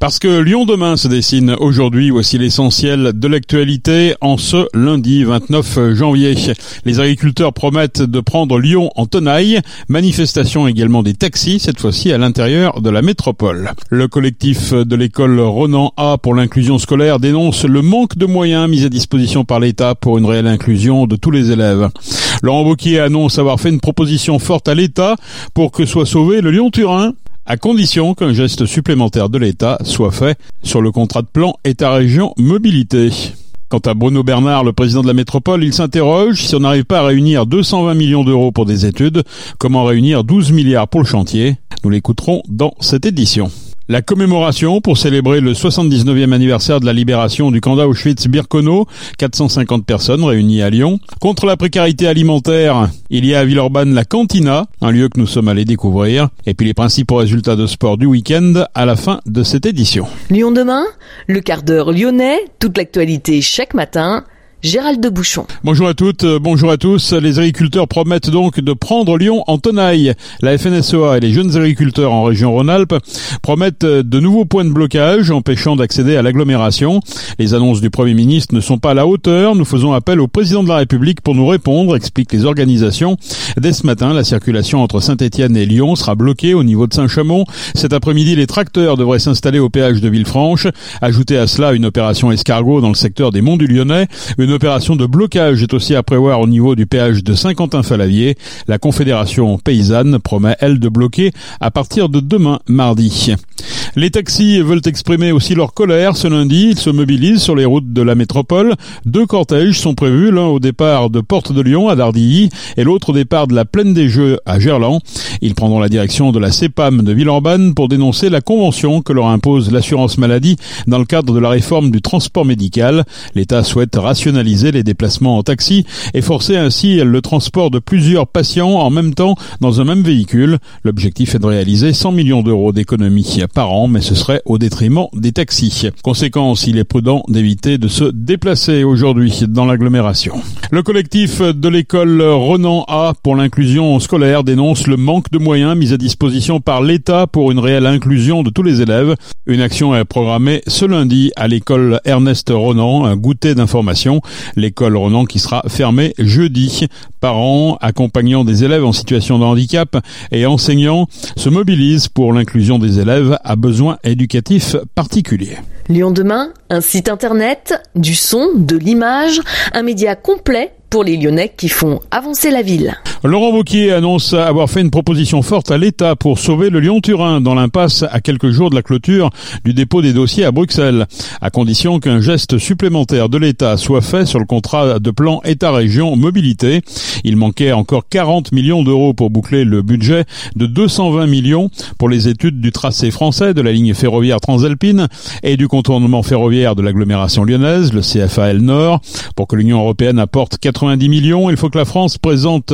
Parce que Lyon demain se dessine aujourd'hui, voici l'essentiel de l'actualité en ce lundi 29 janvier. Les agriculteurs promettent de prendre Lyon en tenaille, manifestation également des taxis, cette fois-ci à l'intérieur de la métropole. Le collectif de l'école Ronan A pour l'inclusion scolaire dénonce le manque de moyens mis à disposition par l'État pour une réelle inclusion de tous les élèves. Laurent Wauquiez annonce avoir fait une proposition forte à l'État pour que soit sauvé le Lyon-Turin à condition qu'un geste supplémentaire de l'État soit fait sur le contrat de plan État-région mobilité. Quant à Bruno Bernard, le président de la métropole, il s'interroge si on n'arrive pas à réunir 220 millions d'euros pour des études, comment réunir 12 milliards pour le chantier? Nous l'écouterons dans cette édition. La commémoration pour célébrer le 79e anniversaire de la libération du camp d'Auschwitz-Birkenau, 450 personnes réunies à Lyon. Contre la précarité alimentaire, il y a à Villeurbanne la Cantina, un lieu que nous sommes allés découvrir, et puis les principaux résultats de sport du week-end à la fin de cette édition. Lyon demain, le quart d'heure lyonnais, toute l'actualité chaque matin Gérald de Bouchon. Bonjour à toutes, euh, bonjour à tous. Les agriculteurs promettent donc de prendre Lyon en tenaille. La FNSEA et les jeunes agriculteurs en région Rhône-Alpes promettent euh, de nouveaux points de blocage empêchant d'accéder à l'agglomération. Les annonces du Premier ministre ne sont pas à la hauteur. Nous faisons appel au président de la République pour nous répondre, expliquent les organisations. Dès ce matin, la circulation entre Saint-Etienne et Lyon sera bloquée au niveau de Saint-Chamond. Cet après-midi, les tracteurs devraient s'installer au péage de Villefranche. Ajoutez à cela une opération escargot dans le secteur des Monts du Lyonnais, opération de blocage est aussi à prévoir au niveau du péage de Saint-Quentin-Falavier. La Confédération paysanne promet, elle, de bloquer à partir de demain, mardi. Les taxis veulent exprimer aussi leur colère. Ce lundi, ils se mobilisent sur les routes de la métropole. Deux cortèges sont prévus, l'un au départ de Porte de Lyon à Dardilly et l'autre au départ de la Plaine des Jeux à Gerland. Ils prendront la direction de la CEPAM de Villeurbanne pour dénoncer la convention que leur impose l'assurance maladie dans le cadre de la réforme du transport médical. L'État souhaite rationaliser les déplacements en taxi et forcer ainsi le transport de plusieurs patients en même temps dans un même véhicule. L'objectif est de réaliser 100 millions d'euros d'économies par an, mais ce serait au détriment des taxis. Conséquence, il est prudent d'éviter de se déplacer aujourd'hui dans l'agglomération. Le collectif de l'école Renan A pour l'inclusion scolaire dénonce le manque de moyens mis à disposition par l'État pour une réelle inclusion de tous les élèves. Une action est programmée ce lundi à l'école Ernest Ronan, un goûter d'information l'école Ronan qui sera fermée jeudi. Parents accompagnant des élèves en situation de handicap et enseignants se mobilisent pour l'inclusion des élèves à besoins éducatifs particuliers. Lyon demain, un site internet, du son, de l'image, un média complet pour les Lyonnais qui font avancer la ville. Laurent Wauquiez annonce avoir fait une proposition forte à l'État pour sauver le Lyon-Turin dans l'impasse à quelques jours de la clôture du dépôt des dossiers à Bruxelles, à condition qu'un geste supplémentaire de l'État soit fait sur le contrat de plan État-région mobilité. Il manquait encore 40 millions d'euros pour boucler le budget de 220 millions pour les études du tracé français de la ligne ferroviaire transalpine et du contournement ferroviaire de l'agglomération lyonnaise, le CFAL Nord, pour que l'Union européenne apporte 80 90 millions. Il faut que la France présente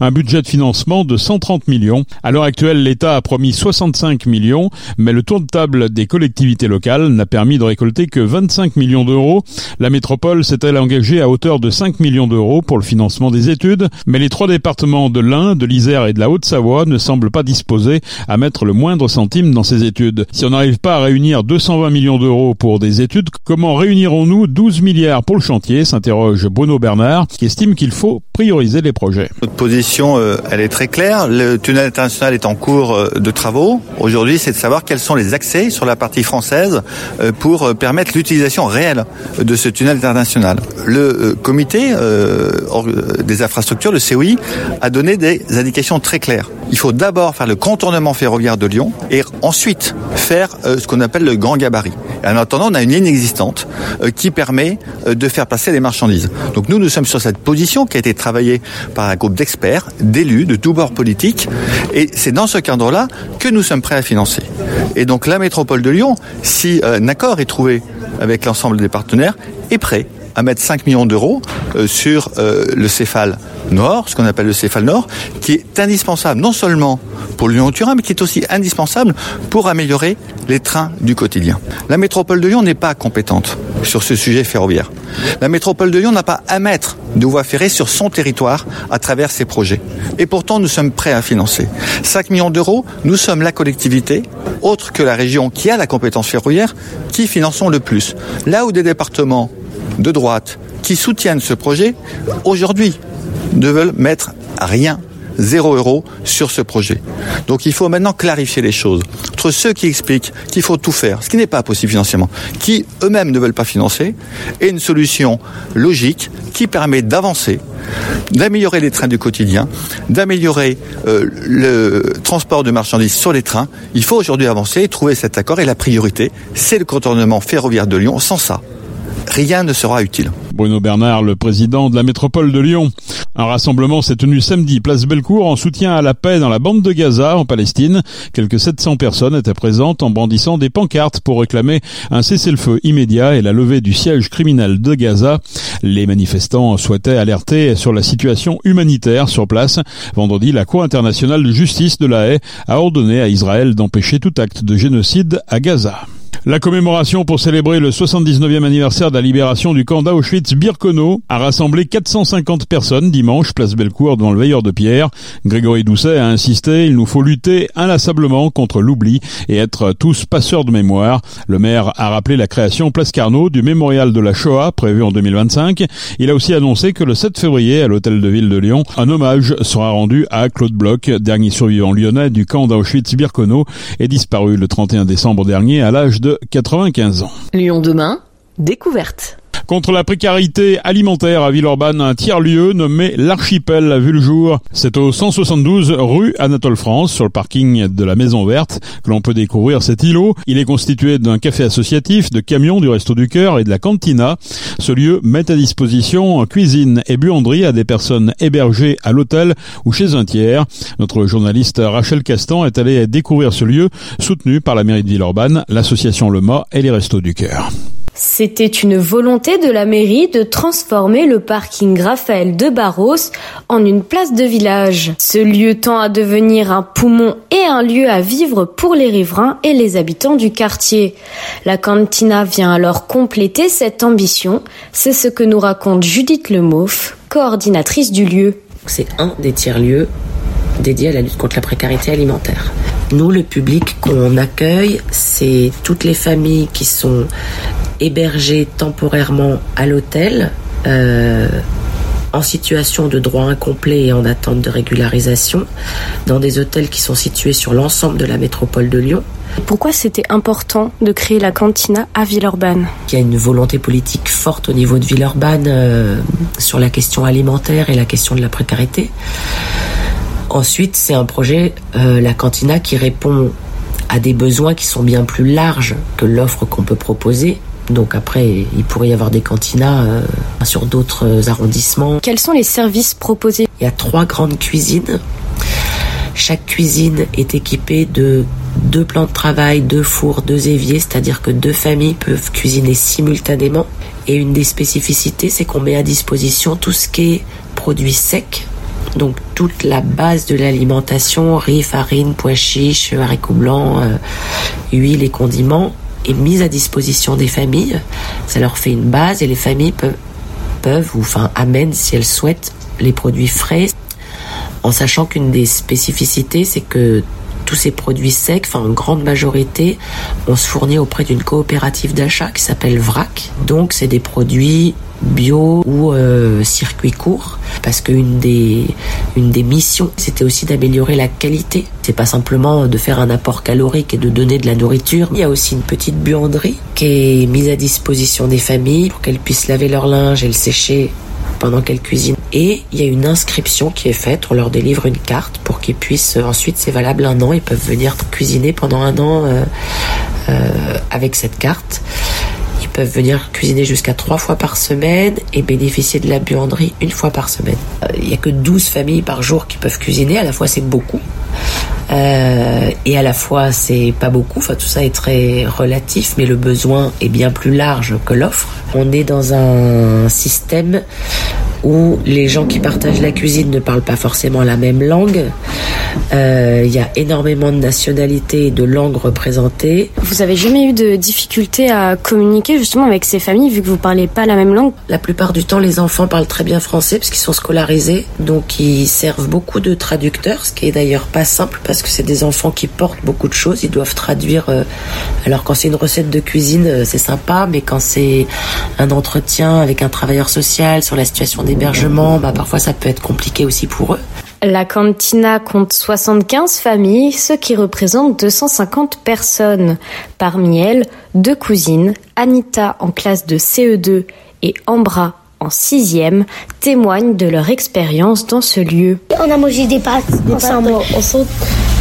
un budget de financement de 130 millions. À l'heure actuelle, l'État a promis 65 millions, mais le tour de table des collectivités locales n'a permis de récolter que 25 millions d'euros. La métropole s'est-elle engagée à hauteur de 5 millions d'euros pour le financement des études, mais les trois départements de l'Ain, de l'Isère et de la Haute-Savoie ne semblent pas disposés à mettre le moindre centime dans ces études. Si on n'arrive pas à réunir 220 millions d'euros pour des études, comment réunirons-nous 12 milliards pour le chantier? s'interroge Bruno Bernard qui estime qu'il faut prioriser les projets. Notre position, euh, elle est très claire. Le tunnel international est en cours euh, de travaux. Aujourd'hui, c'est de savoir quels sont les accès sur la partie française euh, pour permettre l'utilisation réelle de ce tunnel international. Le comité des infrastructures, le COI, a donné des indications très claires. Il faut d'abord faire le contournement ferroviaire de Lyon et ensuite faire ce qu'on appelle le grand gabarit. en attendant, on a une ligne existante qui permet de faire passer les marchandises. Donc nous, nous sommes sur cette position qui a été travaillée par un d'experts, d'élus, de tous bords politiques, et c'est dans ce cadre-là que nous sommes prêts à financer. Et donc la métropole de Lyon, si un accord est trouvé avec l'ensemble des partenaires, est prêt à mettre 5 millions d'euros euh, sur euh, le céphale nord, ce qu'on appelle le céphale nord, qui est indispensable non seulement pour Lyon-Turin, mais qui est aussi indispensable pour améliorer les trains du quotidien. La métropole de Lyon n'est pas compétente sur ce sujet ferroviaire. La métropole de Lyon n'a pas à mettre de voies ferrées sur son territoire à travers ses projets. Et pourtant, nous sommes prêts à financer. 5 millions d'euros, nous sommes la collectivité, autre que la région qui a la compétence ferroviaire, qui finançons le plus. Là où des départements de droite qui soutiennent ce projet, aujourd'hui, ne veulent mettre rien zéro euro sur ce projet. Donc il faut maintenant clarifier les choses. Ceux qui expliquent qu'il faut tout faire, ce qui n'est pas possible financièrement, qui eux-mêmes ne veulent pas financer, et une solution logique qui permet d'avancer, d'améliorer les trains du quotidien, d'améliorer euh, le transport de marchandises sur les trains. Il faut aujourd'hui avancer et trouver cet accord. Et la priorité, c'est le contournement ferroviaire de Lyon. Sans ça, rien ne sera utile. Bruno Bernard, le président de la métropole de Lyon. Un rassemblement s'est tenu samedi place Bellecour en soutien à la paix dans la bande de Gaza en Palestine. Quelques 700 personnes étaient présentes en brandissant des pancartes pour réclamer un cessez-le-feu immédiat et la levée du siège criminel de Gaza. Les manifestants souhaitaient alerter sur la situation humanitaire sur place. Vendredi, la Cour internationale de justice de la Haye a ordonné à Israël d'empêcher tout acte de génocide à Gaza. La commémoration pour célébrer le 79e anniversaire de la libération du camp d'Auschwitz-Birkenau a rassemblé 450 personnes dimanche, place Bellecour, devant le veilleur de pierre. Grégory Doucet a insisté, il nous faut lutter inlassablement contre l'oubli et être tous passeurs de mémoire. Le maire a rappelé la création, place Carnot, du mémorial de la Shoah, prévu en 2025. Il a aussi annoncé que le 7 février, à l'hôtel de ville de Lyon, un hommage sera rendu à Claude Bloch, dernier survivant lyonnais du camp d'Auschwitz-Birkenau, et disparu le 31 décembre dernier à l'âge de 95 ans. Lyon demain, découverte. Contre la précarité alimentaire à Villeurbanne, un tiers-lieu nommé l'Archipel a vu le jour. C'est au 172 rue Anatole France, sur le parking de la Maison Verte, que l'on peut découvrir cet îlot. Il est constitué d'un café associatif, de camions du Resto du Cœur et de la Cantina. Ce lieu met à disposition cuisine et buanderie à des personnes hébergées à l'hôtel ou chez un tiers. Notre journaliste Rachel Castan est allée découvrir ce lieu, soutenu par la mairie de Villeurbanne, l'association Le Mât et les Restos du Cœur. C'était une volonté de la mairie de transformer le parking Raphaël de Barros en une place de village. Ce lieu tend à devenir un poumon et un lieu à vivre pour les riverains et les habitants du quartier. La cantina vient alors compléter cette ambition. C'est ce que nous raconte Judith Lemoff, coordinatrice du lieu. C'est un des tiers-lieux dédiés à la lutte contre la précarité alimentaire. Nous, le public qu'on accueille, c'est toutes les familles qui sont hébergées temporairement à l'hôtel, euh, en situation de droit incomplet et en attente de régularisation, dans des hôtels qui sont situés sur l'ensemble de la métropole de Lyon. Pourquoi c'était important de créer la cantina à Villeurbanne? Il y a une volonté politique forte au niveau de Villeurbanne euh, sur la question alimentaire et la question de la précarité. Ensuite, c'est un projet, euh, la cantina, qui répond à des besoins qui sont bien plus larges que l'offre qu'on peut proposer. Donc après, il pourrait y avoir des cantinas euh, sur d'autres arrondissements. Quels sont les services proposés? Il y a trois grandes cuisines. Chaque cuisine est équipée de deux plans de travail, deux fours, deux éviers, c'est-à-dire que deux familles peuvent cuisiner simultanément. Et une des spécificités, c'est qu'on met à disposition tout ce qui est produits secs, donc toute la base de l'alimentation, riz, farine, pois chiches, haricots blancs, euh, huile et condiments, est mise à disposition des familles. Ça leur fait une base et les familles peuvent, peuvent ou enfin amènent si elles souhaitent les produits frais. En sachant qu'une des spécificités, c'est que tous ces produits secs, enfin en grande majorité, on se fournit auprès d'une coopérative d'achat qui s'appelle VRAC. Donc c'est des produits bio ou euh, circuit court parce qu'une des une des missions c'était aussi d'améliorer la qualité c'est pas simplement de faire un apport calorique et de donner de la nourriture il y a aussi une petite buanderie qui est mise à disposition des familles pour qu'elles puissent laver leur linge et le sécher pendant qu'elles cuisinent. Et il y a une inscription qui est faite, on leur délivre une carte pour qu'ils puissent, ensuite c'est valable un an, ils peuvent venir cuisiner pendant un an euh, euh, avec cette carte. Peuvent venir cuisiner jusqu'à trois fois par semaine et bénéficier de la buanderie une fois par semaine. Euh, il n'y a que 12 familles par jour qui peuvent cuisiner, à la fois c'est beaucoup. Euh, et à la fois c'est pas beaucoup, enfin tout ça est très relatif, mais le besoin est bien plus large que l'offre. On est dans un système où les gens qui partagent la cuisine ne parlent pas forcément la même langue. Euh, il y a énormément de nationalités et de langues représentées. Vous avez jamais eu de difficulté à communiquer justement avec ces familles vu que vous parlez pas la même langue? La plupart du temps, les enfants parlent très bien français parce qu'ils sont scolarisés, donc ils servent beaucoup de traducteurs, ce qui est d'ailleurs pas simple parce que c'est des enfants qui portent beaucoup de choses, ils doivent traduire. Euh, alors quand c'est une recette de cuisine, euh, c'est sympa, mais quand c'est un entretien avec un travailleur social sur la situation d'hébergement, bah parfois ça peut être compliqué aussi pour eux. La cantina compte 75 familles, ce qui représente 250 personnes. Parmi elles, deux cousines, Anita en classe de CE2 et Ambra en sixième, témoignent de leur expérience dans ce lieu. On a mangé des pâtes Des ensemble. pâtes, au, au sauce-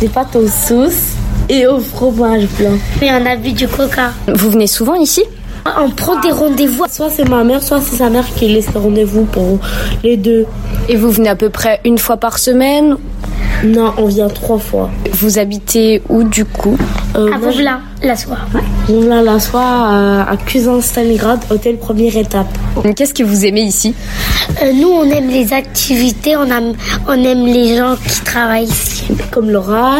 des pâtes aux sauces et au fromage blanc. Et on a bu du coca. Vous venez souvent ici? On prend des rendez-vous. Soit c'est ma mère, soit c'est sa mère qui laisse le rendez-vous pour les deux. Et vous venez à peu près une fois par semaine Non, on vient trois fois. Vous habitez où du coup Euh, À Vauvelin, la soirée. je viens la soir euh, à Cuisin Stalingrad, hôtel première étape. Qu'est-ce que vous aimez ici Euh, nous, on aime les activités, on aime, on aime les gens qui travaillent ici. Comme Laura,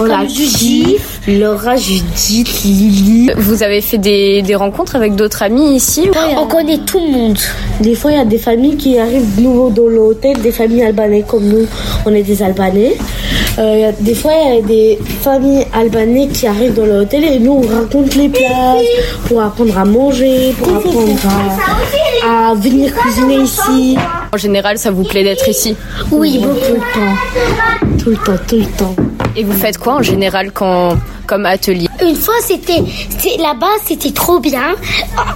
on a Judith. Laura, Judith, Lily. Vous avez fait des, des rencontres avec d'autres amis ici On connaît tout le monde. Des fois, il y a des familles qui arrivent de nouveau dans l'hôtel, des familles albanaises comme nous, on est des Albanais. Euh, il y a- des fois, il y a des familles albanaises qui arrivent dans l'hôtel et nous, on raconte les plats pour apprendre à manger, pour apprendre à, à venir cuisiner ici. En général, ça vous plaît d'être ici Oui, Tout beaucoup. le temps, tout le temps, tout le temps. Et vous faites quoi en général quand, comme atelier Une fois, c'était c'est- là-bas, c'était trop bien.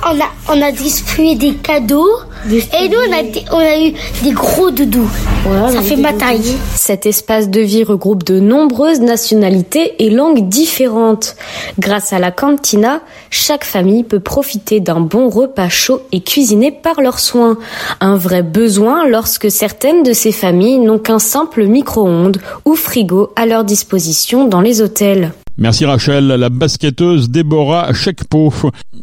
On a, on a distribué des cadeaux. Et nous, on a, on a eu des gros doudous. Voilà, Ça fait ma taille. Cet espace de vie regroupe de nombreuses nationalités et langues différentes. Grâce à la cantina, chaque famille peut profiter d'un bon repas chaud et cuisiné par leurs soins. Un vrai besoin lorsque certaines de ces familles n'ont qu'un simple micro-ondes ou frigo à leur disposition dans les hôtels. Merci Rachel. La basketteuse Déborah Chekpo,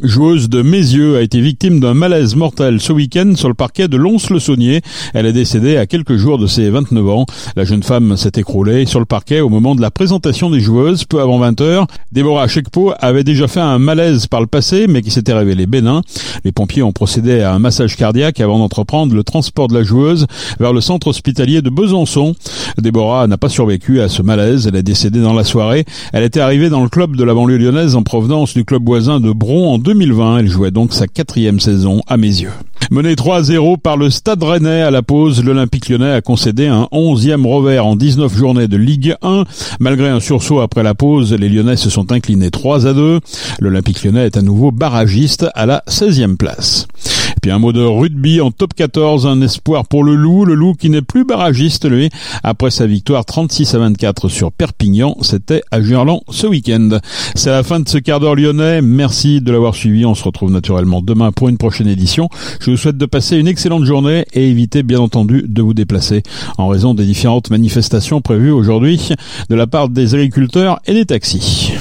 joueuse de Mézieux, a été victime d'un malaise mortel ce week-end sur le parquet de Lons-le-Saunier. Elle est décédée à quelques jours de ses 29 ans. La jeune femme s'est écroulée sur le parquet au moment de la présentation des joueuses, peu avant 20 heures. Déborah Chekpo avait déjà fait un malaise par le passé, mais qui s'était révélé bénin. Les pompiers ont procédé à un massage cardiaque avant d'entreprendre le transport de la joueuse vers le centre hospitalier de Besançon. Déborah n'a pas survécu à ce malaise. Elle est décédée dans la soirée. Arrivée dans le club de la banlieue lyonnaise en provenance du club voisin de Bron en 2020. Elle jouait donc sa quatrième saison à mes yeux. Mené 3-0 par le Stade Rennais à la pause, l'Olympique lyonnais a concédé un 11e revers en 19 journées de Ligue 1. Malgré un sursaut après la pause, les Lyonnais se sont inclinés 3 à 2. L'Olympique lyonnais est à nouveau barragiste à la 16e place. Puis un mot de rugby en top 14, un espoir pour le Loup, le Loup qui n'est plus barragiste lui, après sa victoire 36 à 24 sur Perpignan, c'était à Gerland ce week-end. C'est la fin de ce quart d'heure lyonnais, merci de l'avoir suivi, on se retrouve naturellement demain pour une prochaine édition. Je vous souhaite de passer une excellente journée et évitez bien entendu de vous déplacer en raison des différentes manifestations prévues aujourd'hui de la part des agriculteurs et des taxis.